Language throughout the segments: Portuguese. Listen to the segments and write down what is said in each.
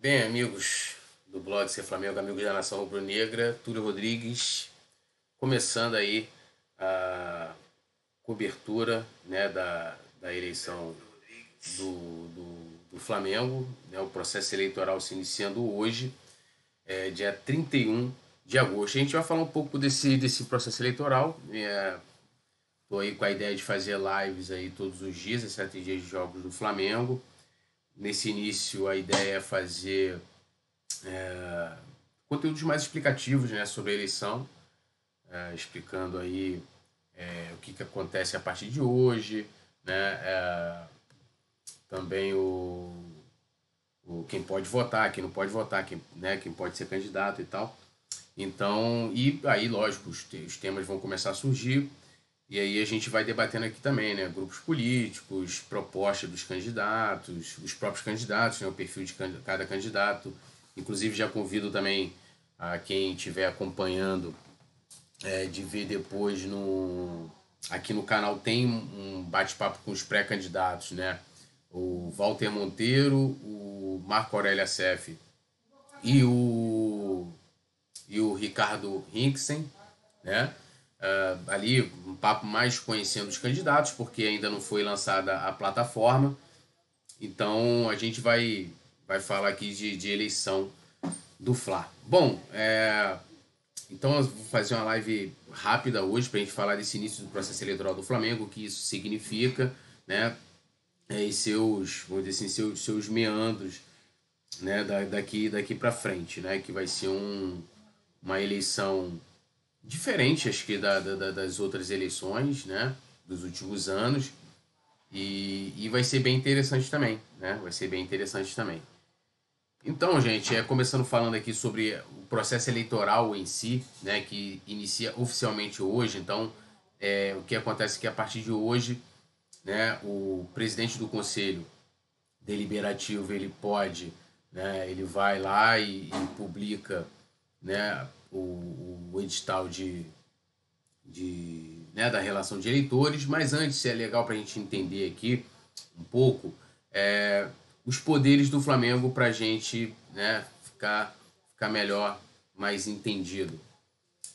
Bem, amigos do blog Ser Flamengo, amigos da Nação Rubro-Negra, Túlio Rodrigues, começando aí a cobertura né, da, da eleição do, do, do Flamengo, né, o processo eleitoral se iniciando hoje, é, dia 31 de agosto. A gente vai falar um pouco desse, desse processo eleitoral. Estou é, aí com a ideia de fazer lives aí todos os dias, em dias de jogos do Flamengo. Nesse início, a ideia é fazer é, conteúdos mais explicativos né, sobre a eleição, é, explicando aí é, o que, que acontece a partir de hoje, né, é, também o, o quem pode votar, quem não pode votar, quem, né, quem pode ser candidato e tal. Então, e aí, lógico, os, os temas vão começar a surgir. E aí a gente vai debatendo aqui também, né? Grupos políticos, propostas dos candidatos, os próprios candidatos, né? o perfil de cada candidato. Inclusive já convido também a quem estiver acompanhando é, de ver depois no aqui no canal tem um bate-papo com os pré-candidatos, né? O Walter Monteiro, o Marco Aurélio Acef e o e o Ricardo Hinksen, né? Uh, ali um papo mais conhecendo os candidatos, porque ainda não foi lançada a plataforma. Então a gente vai, vai falar aqui de, de eleição do Fla. Bom, é, então eu vou fazer uma live rápida hoje para a gente falar desse início do processo eleitoral do Flamengo, o que isso significa, né? É, e seus, vamos dizer assim, seus, seus meandros né, daqui, daqui para frente, né? Que vai ser um, uma eleição diferente, acho que, da, da, das outras eleições, né? Dos últimos anos. E, e vai ser bem interessante também, né? Vai ser bem interessante também. Então, gente, é, começando falando aqui sobre o processo eleitoral em si, né? Que inicia oficialmente hoje. Então, é, o que acontece é que a partir de hoje, né? O presidente do conselho deliberativo, ele pode, né? Ele vai lá e, e publica né, o, o edital de, de, né, da relação de eleitores, mas antes é legal para a gente entender aqui um pouco é, os poderes do Flamengo para a gente né, ficar, ficar melhor, mais entendido.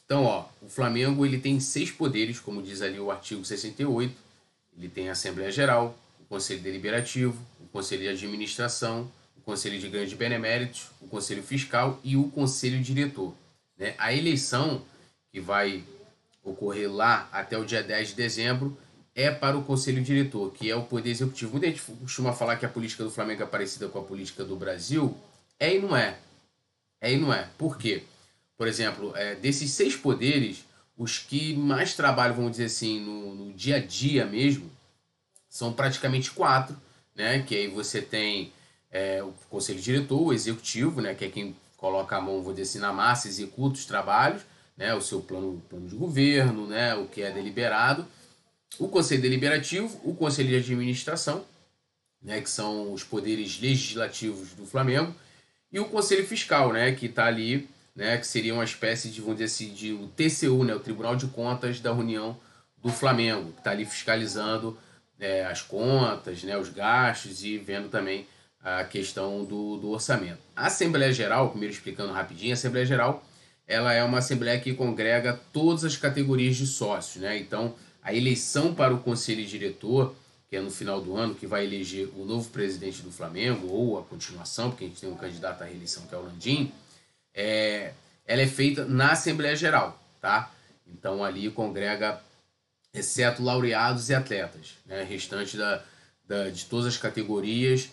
Então, ó, o Flamengo ele tem seis poderes, como diz ali o artigo 68. Ele tem a Assembleia Geral, o Conselho Deliberativo, o Conselho de Administração, Conselho de Grandes Beneméritos, o Conselho Fiscal e o Conselho Diretor. Né? A eleição que vai ocorrer lá até o dia 10 de dezembro é para o Conselho Diretor, que é o Poder Executivo. Muita gente costuma falar que a política do Flamengo é parecida com a política do Brasil. É e não é. É e não é. Por quê? Por exemplo, é, desses seis poderes, os que mais trabalham, vamos dizer assim, no, no dia a dia mesmo, são praticamente quatro, né? Que aí você tem é, o conselho diretor, o executivo, né, que é quem coloca a mão, vou dizer assim, na massa, executa os trabalhos, né, o seu plano, plano de governo, né, o que é deliberado, o conselho deliberativo, o conselho de administração, né, que são os poderes legislativos do Flamengo, e o conselho fiscal, né, que está ali, né, que seria uma espécie de, vamos dizer assim, de o TCU, né, o Tribunal de Contas da União do Flamengo, que está ali fiscalizando é, as contas, né, os gastos e vendo também a questão do, do orçamento. A Assembleia Geral, primeiro explicando rapidinho, a Assembleia Geral ela é uma assembleia que congrega todas as categorias de sócios, né? Então, a eleição para o conselho diretor, que é no final do ano, que vai eleger o novo presidente do Flamengo, ou a continuação, porque a gente tem um candidato à reeleição que é o Landim, é, ela é feita na Assembleia Geral, tá? Então, ali congrega, exceto laureados e atletas, né? Restante da, da, de todas as categorias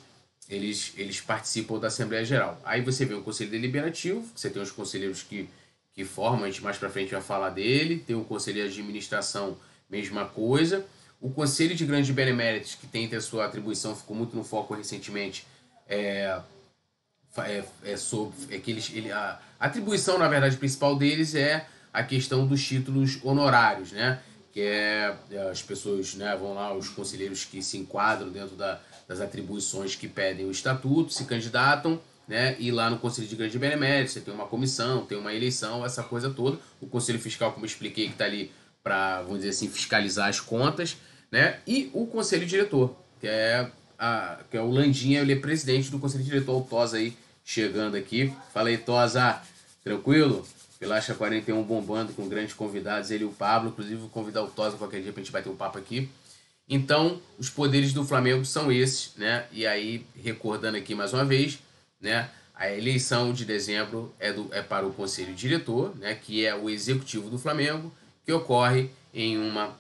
eles, eles participam da Assembleia Geral. Aí você vê o Conselho Deliberativo, você tem os conselheiros que, que formam, a gente mais para frente vai falar dele, tem o Conselho de Administração, mesma coisa. O Conselho de Grandes Beneméritos, que tem a sua atribuição, ficou muito no foco recentemente, é, é, é sobre é que eles, ele, a, atribuição, na verdade, principal deles é a questão dos títulos honorários, né? Que é, é as pessoas né, vão lá, os conselheiros que se enquadram dentro da, das atribuições que pedem o estatuto, se candidatam, né? E lá no Conselho de Grande Benemérito, você tem uma comissão, tem uma eleição, essa coisa toda. O Conselho Fiscal, como eu expliquei, que está ali para, vamos dizer assim, fiscalizar as contas, né? E o Conselho Diretor, que é, a, que é o Landinha, ele é presidente do Conselho Diretor, o Tosa aí, chegando aqui. Fala aí, Tosa, tranquilo? Pilastra 41 bombando com grandes convidados, ele e o Pablo. Inclusive, vou convidar o Tosa qualquer dia pra gente bater um papo aqui. Então, os poderes do Flamengo são esses, né? E aí, recordando aqui mais uma vez, né? A eleição de dezembro é, do, é para o Conselho Diretor, né? Que é o executivo do Flamengo, que ocorre em uma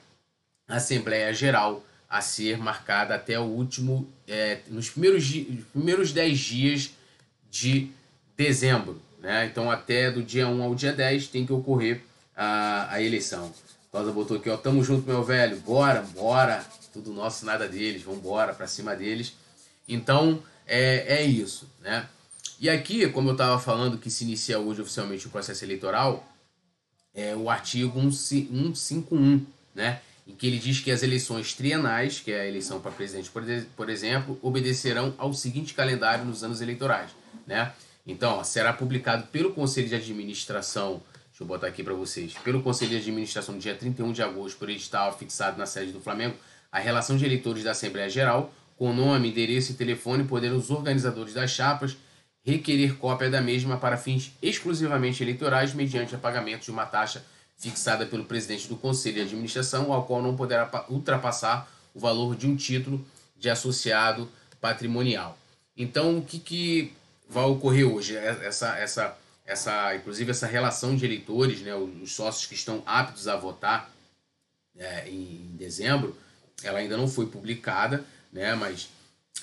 Assembleia Geral a ser marcada até o último, é, nos primeiros, primeiros 10 dias de dezembro. Né? Então, até do dia 1 ao dia 10 tem que ocorrer a, a eleição. Rosa botou aqui, ó, tamo junto, meu velho, bora, bora, tudo nosso, nada deles, vamos embora para cima deles. Então, é, é isso, né? E aqui, como eu estava falando que se inicia hoje oficialmente o processo eleitoral, é o artigo 151, né? em que ele diz que as eleições trienais, que é a eleição para presidente, por exemplo, obedecerão ao seguinte calendário nos anos eleitorais. Né? Então, ó, será publicado pelo Conselho de Administração, deixa eu botar aqui para vocês, pelo Conselho de Administração no dia 31 de agosto, por edital fixado na sede do Flamengo, a relação de eleitores da Assembleia Geral, com nome, endereço e telefone, podendo os organizadores das chapas requerer cópia da mesma para fins exclusivamente eleitorais mediante o pagamento de uma taxa fixada pelo presidente do Conselho de Administração, ao qual não poderá ultrapassar o valor de um título de associado patrimonial. Então, o que, que vai ocorrer hoje? É, essa, essa, essa, inclusive, essa relação de eleitores, né, os sócios que estão aptos a votar é, em dezembro, ela ainda não foi publicada, né, mas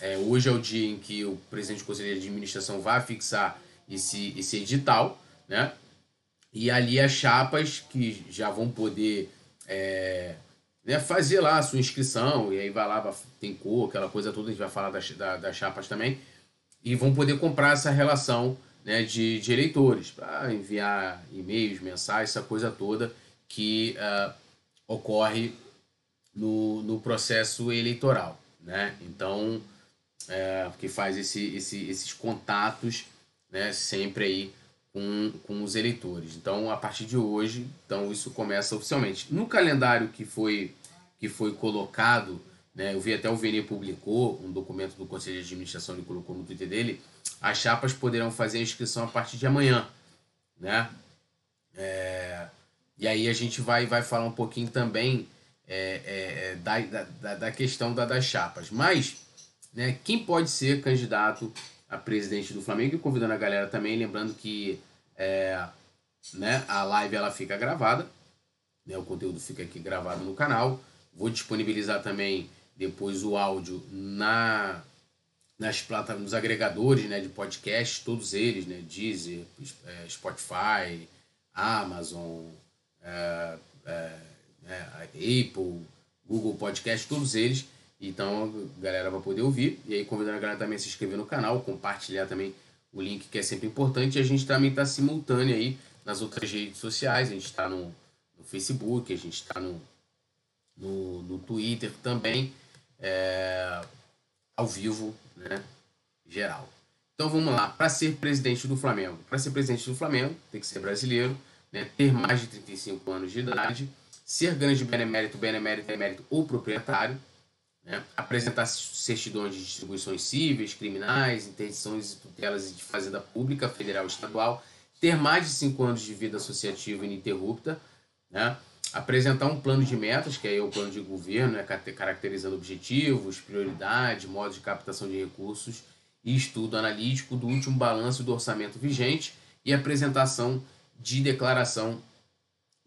é, hoje é o dia em que o presidente do Conselho de Administração vai fixar esse, esse edital, né? E ali as chapas que já vão poder é, né, fazer lá a sua inscrição, e aí vai lá, tem cor, aquela coisa toda, a gente vai falar das, das chapas também, e vão poder comprar essa relação né, de, de eleitores, para enviar e-mails, mensagens, essa coisa toda que uh, ocorre no, no processo eleitoral. Né? Então, é, que faz esse, esse, esses contatos né, sempre aí com, com os eleitores. Então, a partir de hoje, então isso começa oficialmente. No calendário que foi, que foi colocado, né, eu vi até o Vene publicou um documento do Conselho de Administração, ele colocou no Twitter dele, as chapas poderão fazer a inscrição a partir de amanhã. Né? É, e aí a gente vai, vai falar um pouquinho também é, é, é da, da, da questão da, das chapas. Mas, né, quem pode ser candidato a presidente do Flamengo e convidando a galera também, lembrando que é, né, a live ela fica gravada, né, o conteúdo fica aqui gravado no canal. Vou disponibilizar também depois o áudio na nas plataformas, nos agregadores né, de podcast, todos eles, né, Deezer, é, Spotify, Amazon, é, é, é, Apple, Google Podcast, todos eles então a galera vai poder ouvir. E aí convidando a galera também a se inscrever no canal, compartilhar também o link que é sempre importante. E a gente também está simultâneo aí nas outras redes sociais. A gente está no, no, Facebook, a gente está no, no, no, Twitter também, é, ao vivo, né? Geral. Então vamos lá. Para ser presidente do Flamengo, para ser presidente do Flamengo, tem que ser brasileiro, né? ter mais de 35 anos de idade, ser grande benemérito, benemérito, emérito ou proprietário né? apresentar certidões de distribuições cíveis, criminais, interdições e tutelas de fazenda pública, federal e estadual, ter mais de cinco anos de vida associativa ininterrupta, né? apresentar um plano de metas, que é o plano de governo, né? caracterizando objetivos, prioridade, modo de captação de recursos e estudo analítico do último balanço do orçamento vigente e apresentação de declaração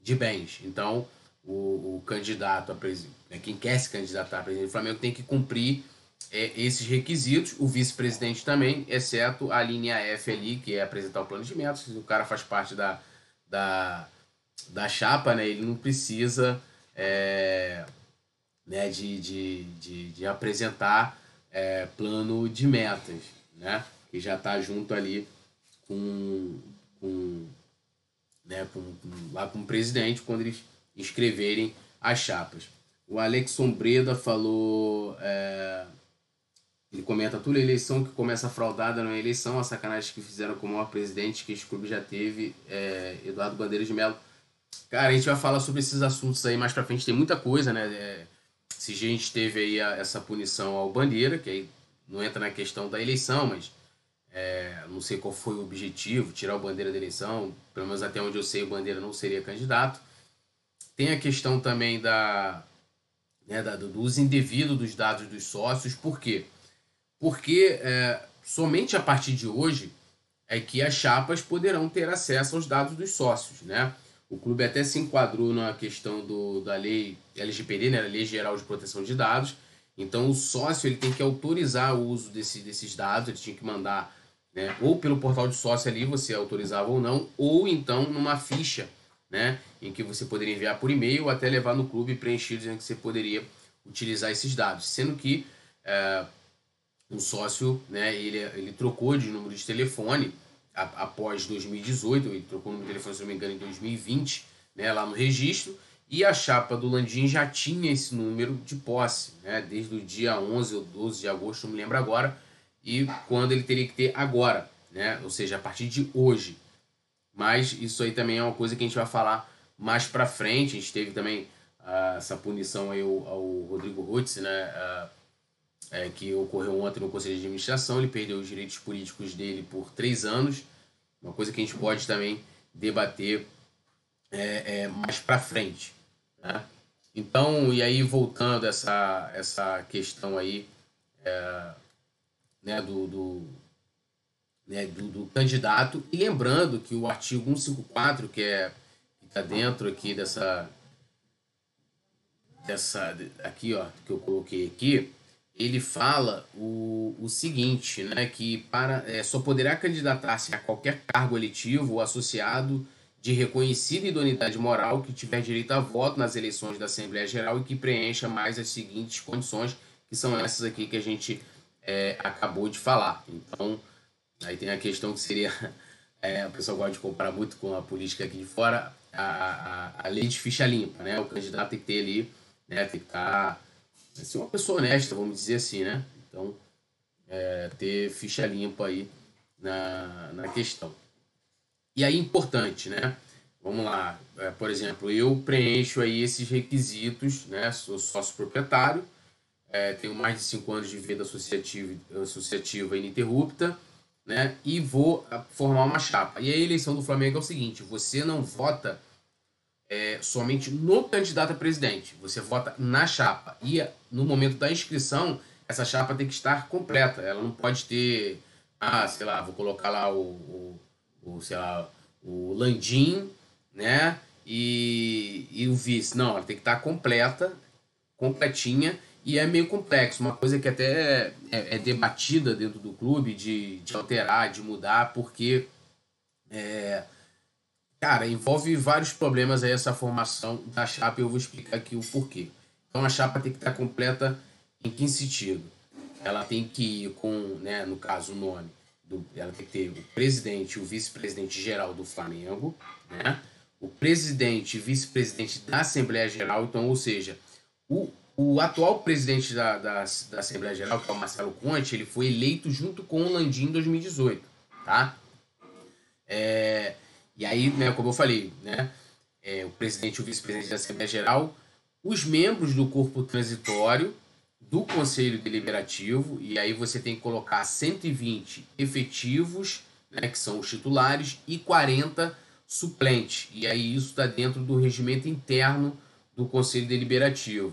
de bens. Então, o, o candidato a presidente né, quem quer se candidatar a presidente do Flamengo tem que cumprir é, esses requisitos, o vice-presidente também, exceto a linha F ali, que é apresentar o plano de metas. Se o cara faz parte da, da, da chapa, né, ele não precisa é, né, de, de, de, de apresentar é, plano de metas, né, que já está junto ali com, com, né, com, com, lá com o presidente quando eles escreverem as chapas. O Alex Sombreda falou. É, ele comenta: toda eleição que começa fraudada não é eleição, a sacanagem que fizeram com o maior presidente que este clube já teve, é, Eduardo Bandeira de Mello. Cara, a gente vai falar sobre esses assuntos aí mais pra frente, tem muita coisa, né? É, se a gente teve aí a, essa punição ao Bandeira, que aí não entra na questão da eleição, mas É, não sei qual foi o objetivo, tirar o Bandeira da eleição, pelo menos até onde eu sei, o Bandeira não seria candidato. Tem a questão também da, né, da do uso indevido dos dados dos sócios, por quê? Porque é, somente a partir de hoje é que as chapas poderão ter acesso aos dados dos sócios, né? O clube até se enquadrou na questão do, da lei LGPD, né, a Lei Geral de Proteção de Dados. Então, o sócio ele tem que autorizar o uso desse, desses dados, ele tinha que mandar né, ou pelo portal de sócio ali, você autorizava ou não, ou então numa ficha, né, em que você poderia enviar por e-mail ou até levar no clube preenchido dizendo que você poderia utilizar esses dados. Sendo que é, o sócio, né, ele, ele trocou de número de telefone após 2018, ele trocou o número de telefone, se não me engano, em 2020, né, lá no registro, e a chapa do Landim já tinha esse número de posse, né, desde o dia 11 ou 12 de agosto, não me lembro agora, e quando ele teria que ter agora, né, ou seja, a partir de hoje. Mas isso aí também é uma coisa que a gente vai falar mais para frente. A gente teve também uh, essa punição aí ao, ao Rodrigo Rutz, né, uh, é, que ocorreu ontem no Conselho de Administração. Ele perdeu os direitos políticos dele por três anos, uma coisa que a gente pode também debater é, é, mais para frente. Né? Então, e aí voltando essa essa questão aí é, né, do, do, né, do, do, candidato, e lembrando que o artigo 154, que é está dentro aqui dessa dessa aqui ó que eu coloquei aqui ele fala o, o seguinte, né, que para, é, só poderá candidatar-se a qualquer cargo eletivo ou associado de reconhecida idoneidade moral que tiver direito a voto nas eleições da Assembleia Geral e que preencha mais as seguintes condições, que são essas aqui que a gente é, acabou de falar. Então, aí tem a questão que seria, é, o pessoal gosta de comparar muito com a política aqui de fora, a, a, a lei de ficha limpa, né? O candidato tem que ter ali, né, tem que estar... Tá, ser uma pessoa honesta, vamos dizer assim, né? Então, é, ter ficha limpa aí na, na questão. E aí, importante, né? Vamos lá, é, por exemplo, eu preencho aí esses requisitos, né? Sou sócio proprietário, é, tenho mais de 5 anos de vida associativa, associativa ininterrupta, né? E vou formar uma chapa. E a eleição do Flamengo é o seguinte: você não vota é, somente no candidato a presidente. Você vota na chapa. E no momento da inscrição, essa chapa tem que estar completa. Ela não pode ter, ah, sei lá, vou colocar lá o, o, o sei lá, o Landim, né? E, e o vice. Não, ela tem que estar completa, completinha. E é meio complexo, uma coisa que até é, é debatida dentro do clube de, de alterar, de mudar, porque é, Cara, envolve vários problemas aí essa formação da chapa e eu vou explicar aqui o porquê. Então a chapa tem que estar completa em que sentido? Ela tem que ir com, né, no caso, o nome. Do, ela tem que ter o presidente e o vice-presidente geral do Flamengo, né? o presidente e vice-presidente da Assembleia Geral, então, ou seja, o, o atual presidente da, da, da Assembleia Geral, que é o Marcelo Conte, ele foi eleito junto com o Landim em 2018, tá? É, e aí, né, como eu falei, né, é, o presidente e o vice-presidente da Assembleia Geral, os membros do corpo transitório do Conselho Deliberativo, e aí você tem que colocar 120 efetivos, né, que são os titulares, e 40 suplentes. E aí isso está dentro do regimento interno do Conselho Deliberativo.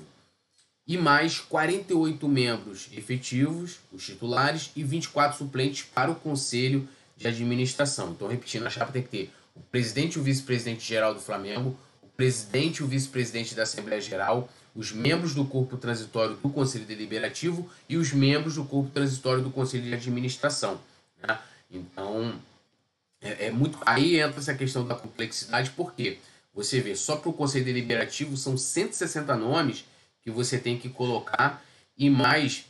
E mais 48 membros efetivos, os titulares, e 24 suplentes para o Conselho de Administração. Então, repetindo, a chapa tem que ter o presidente e o vice-presidente geral do Flamengo, o presidente e o vice-presidente da Assembleia Geral, os membros do corpo transitório do Conselho Deliberativo e os membros do corpo transitório do Conselho de Administração. Né? Então, é, é, muito. Aí entra essa questão da complexidade, porque você vê, só para o Conselho Deliberativo são 160 nomes que você tem que colocar e mais,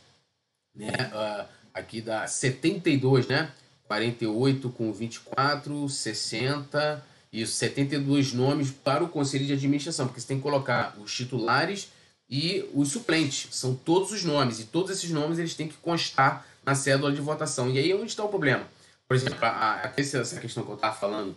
né, uh, aqui dá 72, né? 48 com 24, 60 e 72 nomes para o conselho de administração, porque você tem que colocar os titulares e os suplentes, são todos os nomes, e todos esses nomes eles têm que constar na cédula de votação. E aí é onde está o problema? Por exemplo, a, a, essa questão que eu estava falando,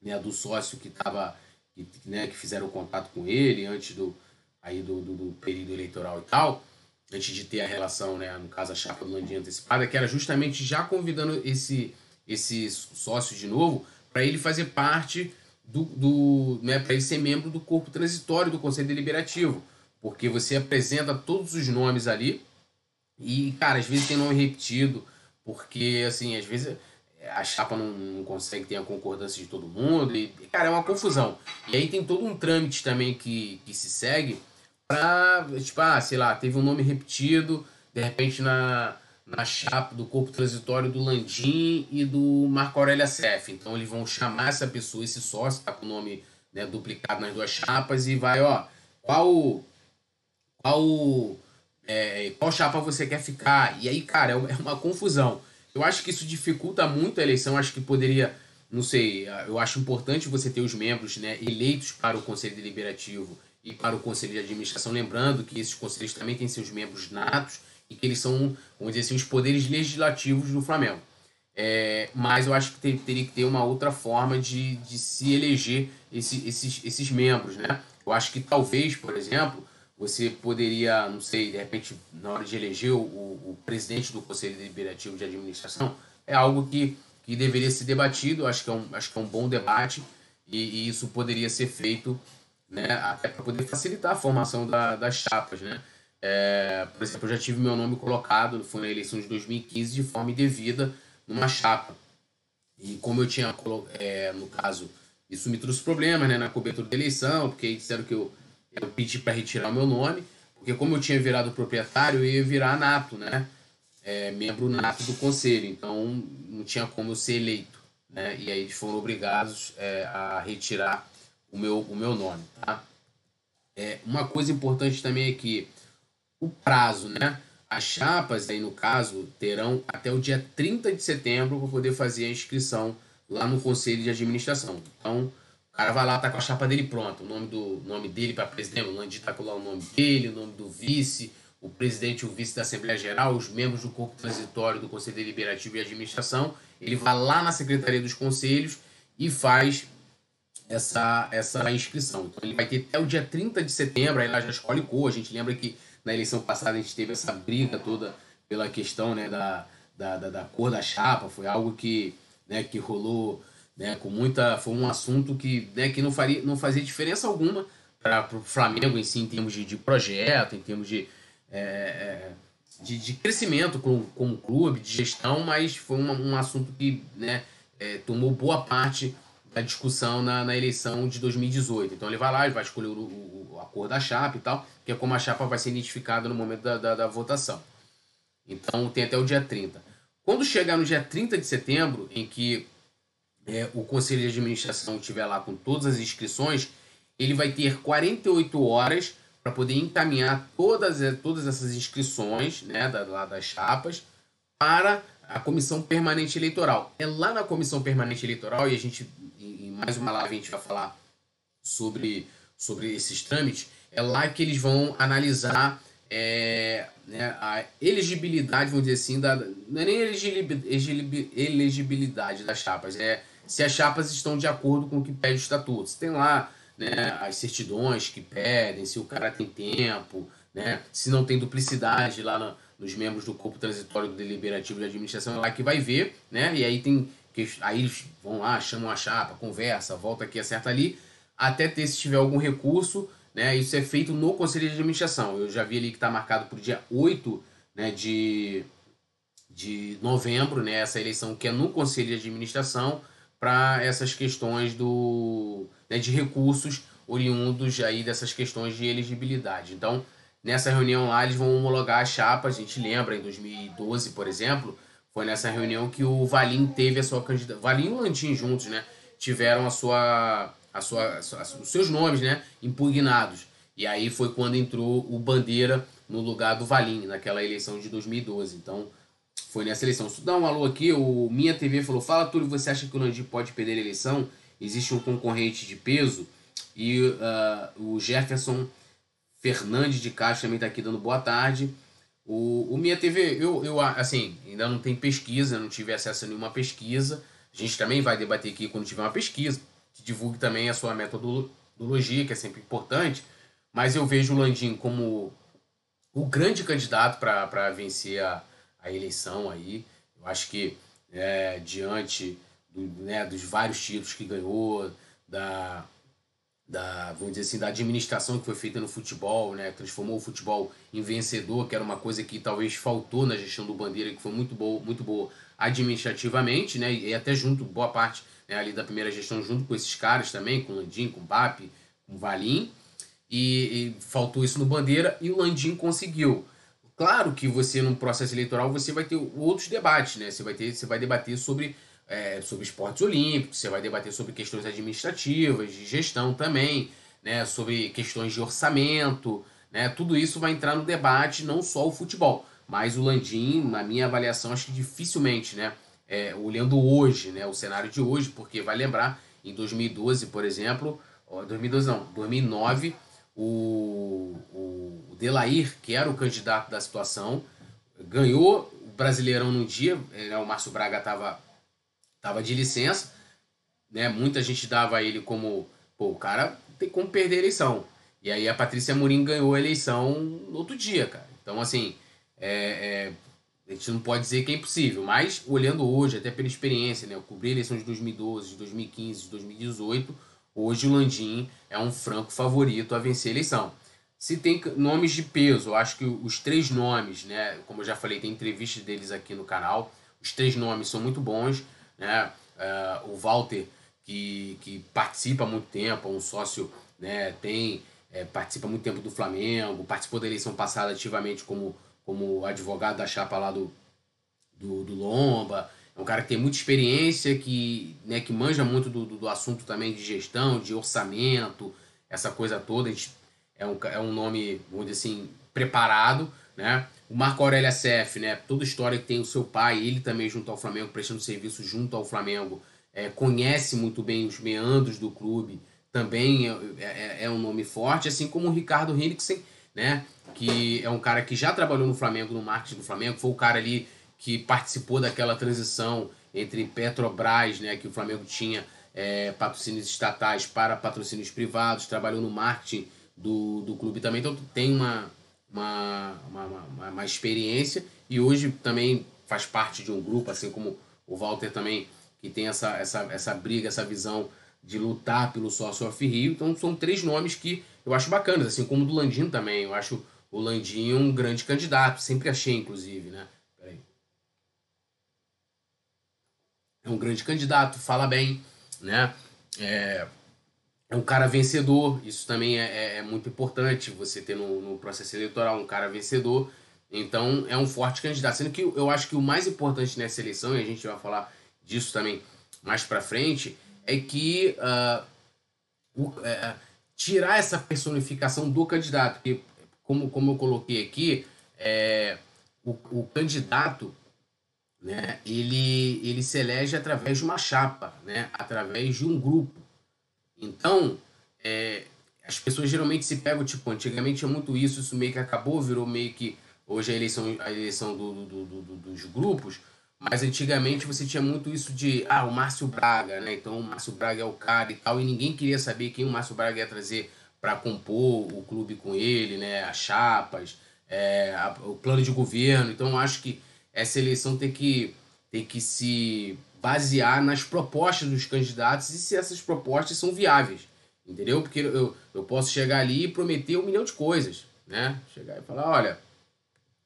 né, do sócio que estava, que, né, que fizeram contato com ele antes do, aí do, do, do período eleitoral e tal, antes de ter a relação, né, no caso a chapa do Landim antecipada, que era justamente já convidando esse, esse sócio de novo para ele fazer parte do, do né, para ele ser membro do corpo transitório do Conselho Deliberativo, porque você apresenta todos os nomes ali e, cara, às vezes tem nome repetido, porque, assim, às vezes a chapa não, não, consegue ter a concordância de todo mundo. E, cara, é uma confusão. E aí tem todo um trâmite também que, que se segue pra, tipo, ah, sei lá, teve um nome repetido, de repente na, na chapa do corpo transitório do Landim e do Marco Aurélio Acef. Então eles vão chamar essa pessoa, esse sócio, tá com o nome né, duplicado nas duas chapas e vai, ó, qual qual é, qual chapa você quer ficar? E aí, cara, é uma confusão. Eu acho que isso dificulta muito a eleição. Acho que poderia, não sei, eu acho importante você ter os membros né, eleitos para o Conselho Deliberativo e para o Conselho de Administração. Lembrando que esses conselhos também têm seus membros natos e que eles são, vamos dizer assim, os poderes legislativos do Flamengo. É, mas eu acho que ter, teria que ter uma outra forma de, de se eleger esse, esses, esses membros. Né? Eu acho que talvez, por exemplo, você poderia, não sei, de repente, na hora de eleger o, o presidente do Conselho Deliberativo de Administração, é algo que, que deveria ser debatido, acho que é um, acho que é um bom debate, e, e isso poderia ser feito né, até para poder facilitar a formação da, das chapas. Né? É, por exemplo, eu já tive meu nome colocado, foi na eleição de 2015, de forma indevida, numa chapa. E como eu tinha, é, no caso, isso me trouxe problemas né, na cobertura da eleição, porque disseram que eu eu pedi para retirar o meu nome, porque como eu tinha virado proprietário, eu ia virar nato, né? É, membro nato do conselho, então não tinha como eu ser eleito, né? E aí eles foram obrigados é, a retirar o meu, o meu nome, tá? É, uma coisa importante também é que o prazo, né? As chapas, aí no caso, terão até o dia 30 de setembro para poder fazer a inscrição lá no Conselho de Administração. Então, o cara vai lá, tá com a chapa dele pronta. O nome, do, nome dele para presidente, o Landim tá com lá o nome dele, o nome do vice, o presidente o vice da Assembleia Geral, os membros do corpo transitório do Conselho Deliberativo e Administração. Ele vai lá na Secretaria dos Conselhos e faz essa, essa inscrição. Então ele vai ter até o dia 30 de setembro, aí lá já escolhe cor. A gente lembra que na eleição passada a gente teve essa briga toda pela questão né, da, da, da, da cor da chapa. Foi algo que, né, que rolou né, com muita foi um assunto que, né, que não faria não fazia diferença alguma para o Flamengo em si em termos de, de projeto, em termos de, é, é, de, de, crescimento como, como clube, de gestão, mas foi um, um assunto que né, é, tomou boa parte da discussão na, na eleição de 2018. Então ele vai lá, ele vai escolher o, o, a cor da chapa e tal, que é como a chapa vai ser identificada no momento da, da, da votação. Então tem até o dia 30. Quando chegar no dia 30 de setembro, em que é, o conselho de administração estiver lá com todas as inscrições, ele vai ter 48 horas para poder encaminhar todas, é, todas essas inscrições né, da, lá das chapas para a comissão permanente eleitoral. É lá na comissão permanente eleitoral, e a gente, em mais uma live, a gente vai falar sobre, sobre esses trâmites, é lá que eles vão analisar é, né, a elegibilidade, vamos dizer assim, da, não é nem elegibilidade das chapas, é se as chapas estão de acordo com o que pede o estatuto. Se tem lá né, as certidões que pedem, se o cara tem tempo, né, se não tem duplicidade lá no, nos membros do corpo transitório deliberativo de administração, é lá que vai ver, né? E aí tem aí eles vão lá, chamam a chapa, conversa, volta aqui, acerta ali, até ter se tiver algum recurso, né? Isso é feito no conselho de administração. Eu já vi ali que está marcado para o dia 8 né, de, de novembro, né? Essa eleição que é no conselho de administração para essas questões do, né, de recursos oriundos aí dessas questões de elegibilidade. Então, nessa reunião lá, eles vão homologar as chapas. A gente lembra, em 2012, por exemplo, foi nessa reunião que o Valim teve a sua candidatura. Valim e o Lantim juntos, né? Tiveram a sua, a sua, a sua, os seus nomes, né? Impugnados. E aí foi quando entrou o Bandeira no lugar do Valim, naquela eleição de 2012. Então, foi nessa eleição. Se dá um alô aqui, o Minha TV falou: Fala, Túlio, você acha que o Landim pode perder a eleição? Existe um concorrente de peso. E uh, o Jefferson Fernandes de Castro também está aqui dando boa tarde. O, o Minha TV, eu, eu assim, ainda não tem pesquisa, não tive acesso a nenhuma pesquisa. A gente também vai debater aqui quando tiver uma pesquisa, que divulgue também a sua metodologia, que é sempre importante. Mas eu vejo o Landim como o grande candidato para vencer a, a eleição aí. Eu acho que é, diante do, né, dos vários títulos que ganhou, da, da, vamos dizer assim, da administração que foi feita no futebol, né, transformou o futebol em vencedor, que era uma coisa que talvez faltou na gestão do Bandeira, que foi muito boa, muito boa administrativamente, né, e até junto, boa parte né, ali da primeira gestão, junto com esses caras também, com o Landim, com o BAP, com o Valim, e, e faltou isso no Bandeira, e o Landim conseguiu. Claro que você, num processo eleitoral, você vai ter outros debates, né? Você vai, ter, você vai debater sobre, é, sobre esportes olímpicos, você vai debater sobre questões administrativas, de gestão também, né? Sobre questões de orçamento, né? Tudo isso vai entrar no debate, não só o futebol. Mas o Landim, na minha avaliação, acho que dificilmente, né? É, olhando hoje, né? O cenário de hoje, porque vai lembrar, em 2012, por exemplo, 2012 não, 2009 o, o Delair, que era o candidato da situação, ganhou o Brasileirão no dia, né, o Márcio Braga estava tava de licença, né, muita gente dava ele como, pô, o cara tem como perder a eleição. E aí a Patrícia Murim ganhou a eleição no outro dia, cara. Então, assim, é, é, a gente não pode dizer que é impossível, mas olhando hoje, até pela experiência, né, eu cobri a eleição de 2012, de 2015, de 2018, Hoje o Landim é um franco favorito a vencer a eleição. Se tem nomes de peso, acho que os três nomes, né, como eu já falei, tem entrevistas deles aqui no canal, os três nomes são muito bons. Né? Uh, o Walter, que, que participa há muito tempo, é um sócio, né, tem, é, participa há muito tempo do Flamengo, participou da eleição passada ativamente como, como advogado da chapa lá do, do, do Lomba. É um cara que tem muita experiência, que, né, que manja muito do, do, do assunto também de gestão, de orçamento, essa coisa toda. A gente, é, um, é um nome, vamos dizer assim, preparado, né? O Marco Aurélio CF, né? Toda história que tem o seu pai, ele também junto ao Flamengo, prestando serviço junto ao Flamengo, é, conhece muito bem os meandros do clube, também é, é, é um nome forte, assim como o Ricardo Henriksen, né? Que é um cara que já trabalhou no Flamengo, no marketing do Flamengo, foi o cara ali que participou daquela transição entre Petrobras, né, que o Flamengo tinha é, patrocínios estatais para patrocínios privados, trabalhou no marketing do, do clube também, então tem uma, uma, uma, uma, uma experiência e hoje também faz parte de um grupo, assim como o Walter também, que tem essa, essa, essa briga, essa visão de lutar pelo sócio off Rio. Então são três nomes que eu acho bacanas, assim como o do Landim também. Eu acho o Landim um grande candidato, sempre achei, inclusive, né? é um grande candidato, fala bem, né? É um cara vencedor, isso também é, é, é muito importante, você ter no, no, processo eleitoral um cara vencedor, então é um forte candidato. Sendo que eu acho que o mais importante nessa eleição, e a gente vai falar disso também mais para frente, é que uh, o, é, tirar essa personificação do candidato, porque, como, como eu coloquei aqui, é, o, o candidato né, ele, ele se elege através de uma chapa, né, através de um grupo. Então, é, as pessoas geralmente se pegam, tipo, antigamente tinha muito isso, isso meio que acabou, virou meio que hoje a eleição, a eleição do, do, do, do dos grupos, mas antigamente você tinha muito isso de, ah, o Márcio Braga, né, então o Márcio Braga é o cara e tal, e ninguém queria saber quem o Márcio Braga ia trazer para compor o clube com ele, né, as chapas, é, a, o plano de governo, então acho que essa eleição tem que, tem que se basear nas propostas dos candidatos e se essas propostas são viáveis, entendeu? Porque eu, eu posso chegar ali e prometer um milhão de coisas, né? Chegar e falar, olha,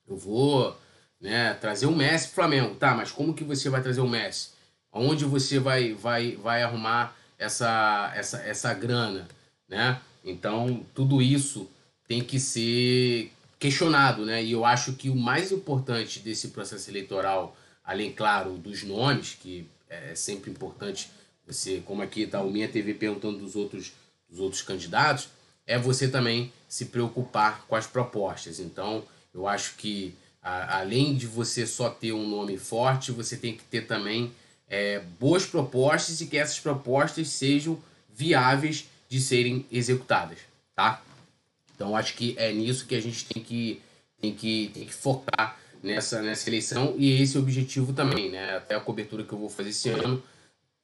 eu vou né, trazer o um Messi pro Flamengo, tá? Mas como que você vai trazer o Messi? Onde você vai, vai, vai arrumar essa, essa, essa grana, né? Então, tudo isso tem que ser questionado, né? E eu acho que o mais importante desse processo eleitoral, além, claro, dos nomes, que é sempre importante você, como aqui está o Minha TV perguntando dos outros, dos outros candidatos, é você também se preocupar com as propostas. Então, eu acho que a, além de você só ter um nome forte, você tem que ter também é, boas propostas e que essas propostas sejam viáveis de serem executadas, tá? Então acho que é nisso que a gente tem que, tem que, tem que focar nessa, nessa eleição e esse é o objetivo também, né? Até a cobertura que eu vou fazer esse ano.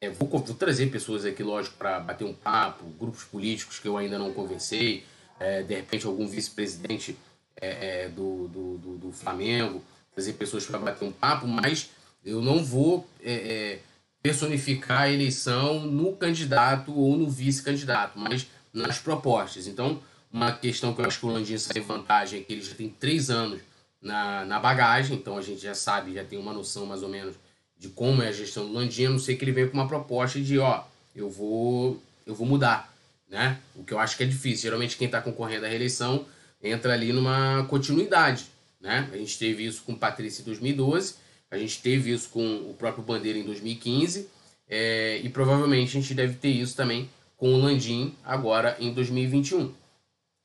É, vou, vou, trazer pessoas aqui, lógico, para bater um papo, grupos políticos que eu ainda não conversei, é, de repente algum vice-presidente é, é do, do, do, do, Flamengo, trazer pessoas para bater um papo, mas eu não vou é, é, personificar a eleição no candidato ou no vice-candidato, mas nas propostas. Então, uma questão que eu acho que o Landim sai vantagem é que ele já tem três anos na, na bagagem, então a gente já sabe, já tem uma noção mais ou menos de como é a gestão do Landim, a não sei que ele venha com uma proposta de, ó, eu vou, eu vou mudar, né? O que eu acho que é difícil. Geralmente quem está concorrendo à reeleição entra ali numa continuidade, né? A gente teve isso com Patrícia em 2012, a gente teve isso com o próprio Bandeira em 2015, é, e provavelmente a gente deve ter isso também com o Landim agora em 2021.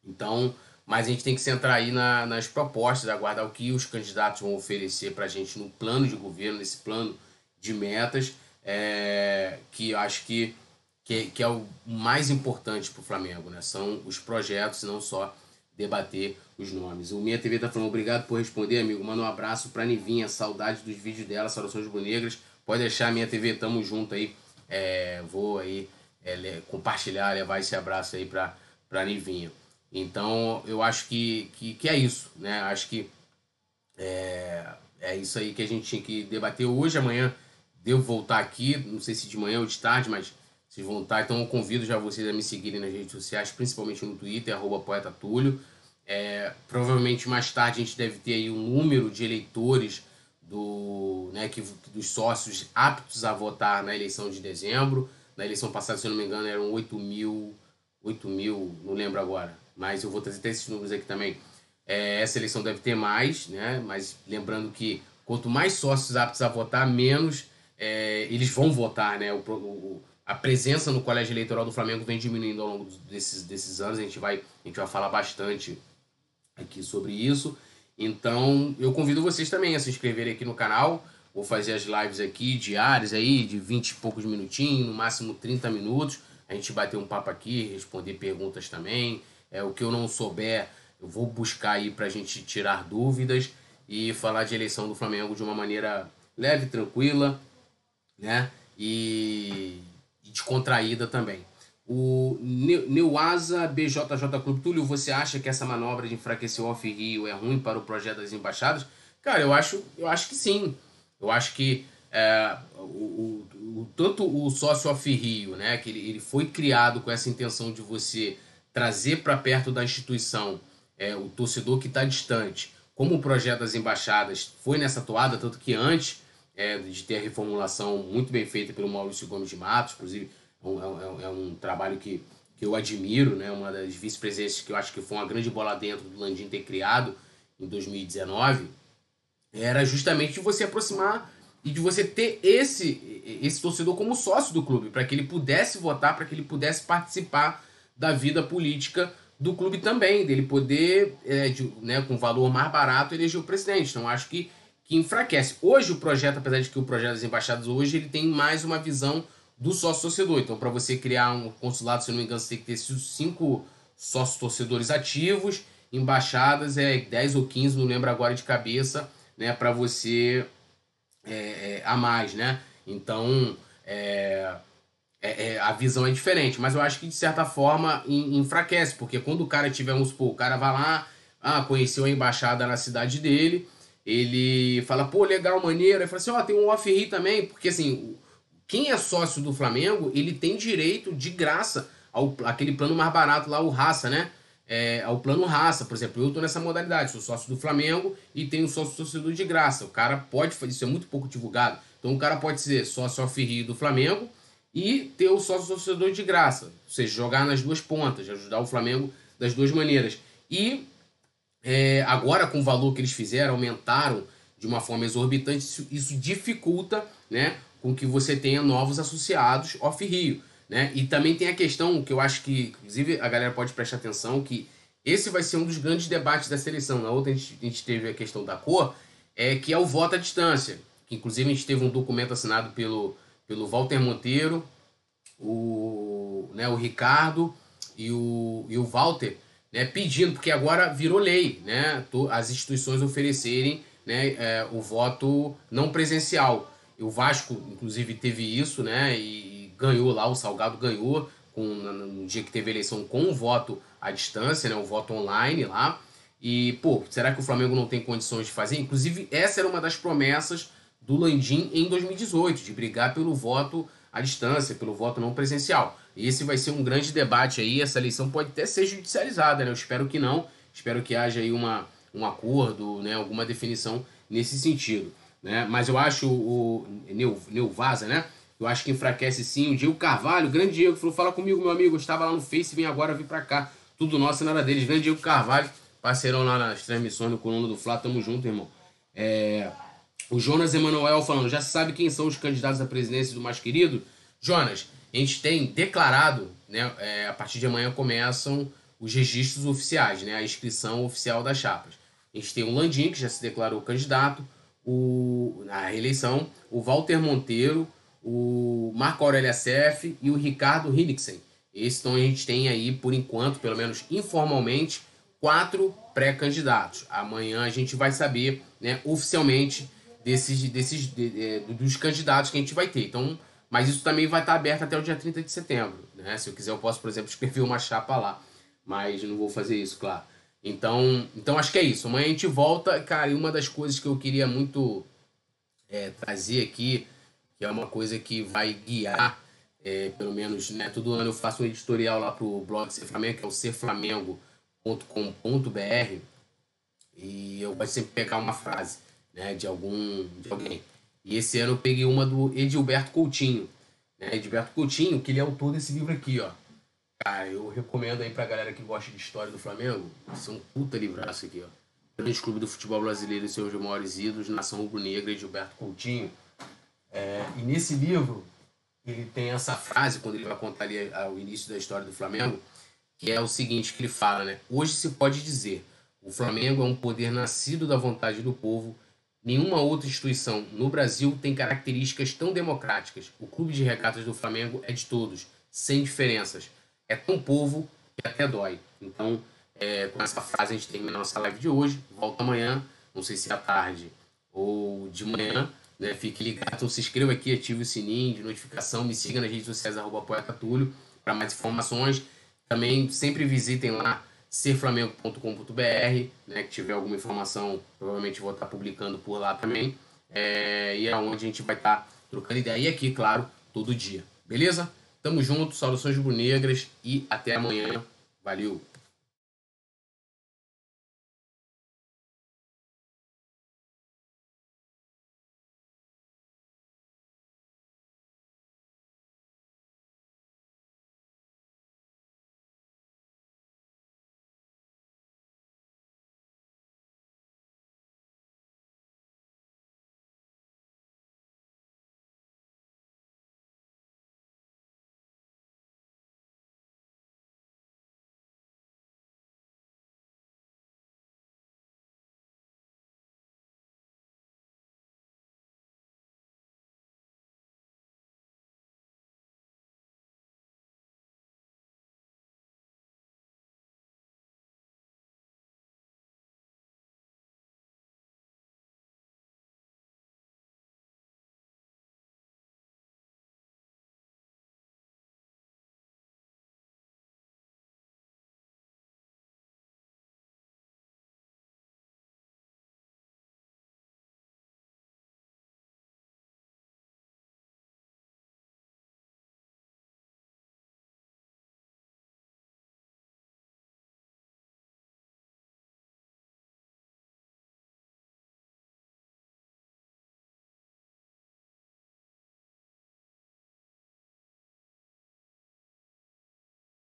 Então, mas a gente tem que centrar aí na, nas propostas, aguardar o que os candidatos vão oferecer para a gente no plano de governo, nesse plano de metas, é, que acho que, que, que é o mais importante para o Flamengo, né? São os projetos, não só debater os nomes. O Minha TV está falando, obrigado por responder, amigo. Manda um abraço para Nivinha, saudade dos vídeos dela, saudações bonegras. Pode deixar, Minha TV, tamo junto aí. É, vou aí é, compartilhar, levar esse abraço aí para Nivinha. Então, eu acho que, que, que, é isso, né? Acho que é, é isso aí que a gente tinha que debater hoje. Amanhã devo voltar aqui, não sei se de manhã ou de tarde, mas se voltar, então eu convido já vocês a me seguirem nas redes sociais, principalmente no Twitter, arroba poeta Túlio. É, provavelmente mais tarde a gente deve ter aí um número de eleitores do, né, que, dos sócios aptos a votar na eleição de dezembro. Na eleição passada, se eu não me engano, eram 8 mil, 8 mil, não lembro agora, mas eu vou trazer até esses números aqui também. É, essa eleição deve ter mais, né? mas lembrando que quanto mais sócios aptos a votar, menos é, eles vão votar, né? O, o, a presença no colégio eleitoral do Flamengo vem diminuindo ao longo desses, desses anos. A gente, vai, a gente vai falar bastante aqui sobre isso. Então, eu convido vocês também a se inscreverem aqui no canal. Vou fazer as lives aqui diárias aí, de 20 e poucos minutinhos, no máximo 30 minutos. A gente bater um papo aqui, responder perguntas também. É o que eu não souber, eu vou buscar aí pra gente tirar dúvidas e falar de eleição do Flamengo de uma maneira leve, tranquila, né? E, e descontraída também. O Neuasa BJJ Clube Túlio, você acha que essa manobra de enfraquecer o Off-Rio é ruim para o projeto das embaixadas? Cara, eu acho, eu acho que sim. Eu acho que é, o, o, o, tanto o sócio Off-Rio, né, que ele, ele foi criado com essa intenção de você trazer para perto da instituição é, o torcedor que está distante, como o projeto das embaixadas foi nessa toada, tanto que antes é, de ter a reformulação muito bem feita pelo Maurício Gomes de Matos, inclusive é um, é um, é um trabalho que, que eu admiro, né, uma das vice-presidências que eu acho que foi uma grande bola dentro do Landim ter criado em 2019, era justamente de você aproximar e de você ter esse, esse torcedor como sócio do clube, para que ele pudesse votar, para que ele pudesse participar da vida política do clube também, dele poder, é, de, né, com valor mais barato, eleger o presidente. Então, acho que que enfraquece. Hoje o projeto, apesar de que o projeto das embaixadas hoje ele tem mais uma visão do sócio torcedor. Então, para você criar um consulado, se não me engano, você tem que ter cinco sócios torcedores ativos, embaixadas é 10 ou 15, não lembro agora de cabeça, né, para você é, é, a mais, né? Então, é, é, é, a visão é diferente, mas eu acho que de certa forma enfraquece, porque quando o cara tiver, um supor, o cara vai lá, ah, conheceu a embaixada na cidade dele, ele fala, pô, legal, maneiro. Aí fala assim, ó, oh, tem um off-ri também, porque assim, quem é sócio do Flamengo, ele tem direito de graça ao aquele plano mais barato lá, o Raça, né? É, ao plano Raça, por exemplo, eu tô nessa modalidade, sou sócio do Flamengo e tenho sócio torcedor de graça. O cara pode fazer, isso é muito pouco divulgado. Então o cara pode ser sócio off-ri do Flamengo e ter o sócio torcedor de graça, ou seja, jogar nas duas pontas, ajudar o Flamengo das duas maneiras. E é, agora, com o valor que eles fizeram, aumentaram de uma forma exorbitante, isso, isso dificulta né, com que você tenha novos associados off-Rio. Né? E também tem a questão que eu acho que, inclusive, a galera pode prestar atenção, que esse vai ser um dos grandes debates da seleção. Na outra, a gente, a gente teve a questão da cor, é, que é o voto à distância. Que, inclusive, a gente teve um documento assinado pelo, pelo Walter Monteiro, o, né, o Ricardo e o, e o Walter, né, pedindo, porque agora virou lei, né, as instituições oferecerem né, é, o voto não presencial. O Vasco, inclusive, teve isso, né, e ganhou lá, o Salgado ganhou com, no dia que teve eleição com o voto à distância, né, o voto online lá. E, pô, será que o Flamengo não tem condições de fazer? Inclusive, essa era uma das promessas do Landim em 2018, de brigar pelo voto à distância, pelo voto não presencial. Esse vai ser um grande debate aí, essa eleição pode até ser judicializada, né? Eu espero que não, espero que haja aí uma, um acordo, né? alguma definição nesse sentido. Né? Mas eu acho o Neu, né? Eu acho que enfraquece sim. O Diego Carvalho, grande Diego, falou: fala comigo, meu amigo. Eu estava lá no Face, vim agora vir para cá. Tudo nosso, nada deles. Grande Diego Carvalho, parceirão lá nas transmissões do Coluna do Flá. Tamo junto, irmão. É... O Jonas Emanuel falando: já sabe quem são os candidatos à presidência do mais querido? Jonas, a gente tem declarado, né? É, a partir de amanhã começam os registros oficiais, né? A inscrição oficial das chapas. A gente tem o Landim, que já se declarou candidato, o, na reeleição, o Walter Monteiro, o Marco Aurélio Assef e o Ricardo Hinnicksen. Esse então a gente tem aí, por enquanto, pelo menos informalmente, quatro pré-candidatos. Amanhã a gente vai saber né, oficialmente desses, desses de, de, dos candidatos que a gente vai ter. Então, mas isso também vai estar aberto até o dia 30 de setembro. Né? Se eu quiser, eu posso, por exemplo, escrever uma chapa lá. Mas não vou fazer isso, claro. Então, então acho que é isso. Amanhã a gente volta. Cara, e uma das coisas que eu queria muito é, trazer aqui que é uma coisa que vai guiar, é, pelo menos, né, todo ano eu faço um editorial lá pro blog Ser Flamengo, que é o serflamengo.com.br, e eu gosto sempre pegar uma frase, né, de algum, de alguém. E esse ano eu peguei uma do Edilberto Coutinho, né, Edilberto Coutinho, que ele é autor desse livro aqui, ó. Cara, eu recomendo aí pra galera que gosta de história do Flamengo, esse é um puta livraço aqui, ó. Grande Clube do Futebol Brasileiro e seus maiores ídolos, Nação Rubro-Negra, Edilberto Coutinho. É, e nesse livro, ele tem essa frase, quando ele vai contar ali o início da história do Flamengo, que é o seguinte que ele fala, né? Hoje se pode dizer, o Flamengo é um poder nascido da vontade do povo. Nenhuma outra instituição no Brasil tem características tão democráticas. O clube de regatas do Flamengo é de todos, sem diferenças. É tão povo que até dói. Então, é, com essa frase a gente termina a nossa live de hoje. Volta amanhã, não sei se é à tarde ou de manhã. Né? Fique ligado, então se inscreva aqui, ative o sininho de notificação, me siga nas redes sociais, arroba para mais informações. Também sempre visitem lá serflamengo.com.br, né? Que tiver alguma informação, provavelmente vou estar publicando por lá também. É, e é onde a gente vai estar trocando ideia. E aqui, claro, todo dia. Beleza? Tamo junto, saudações rubro-negras e até amanhã. Valeu!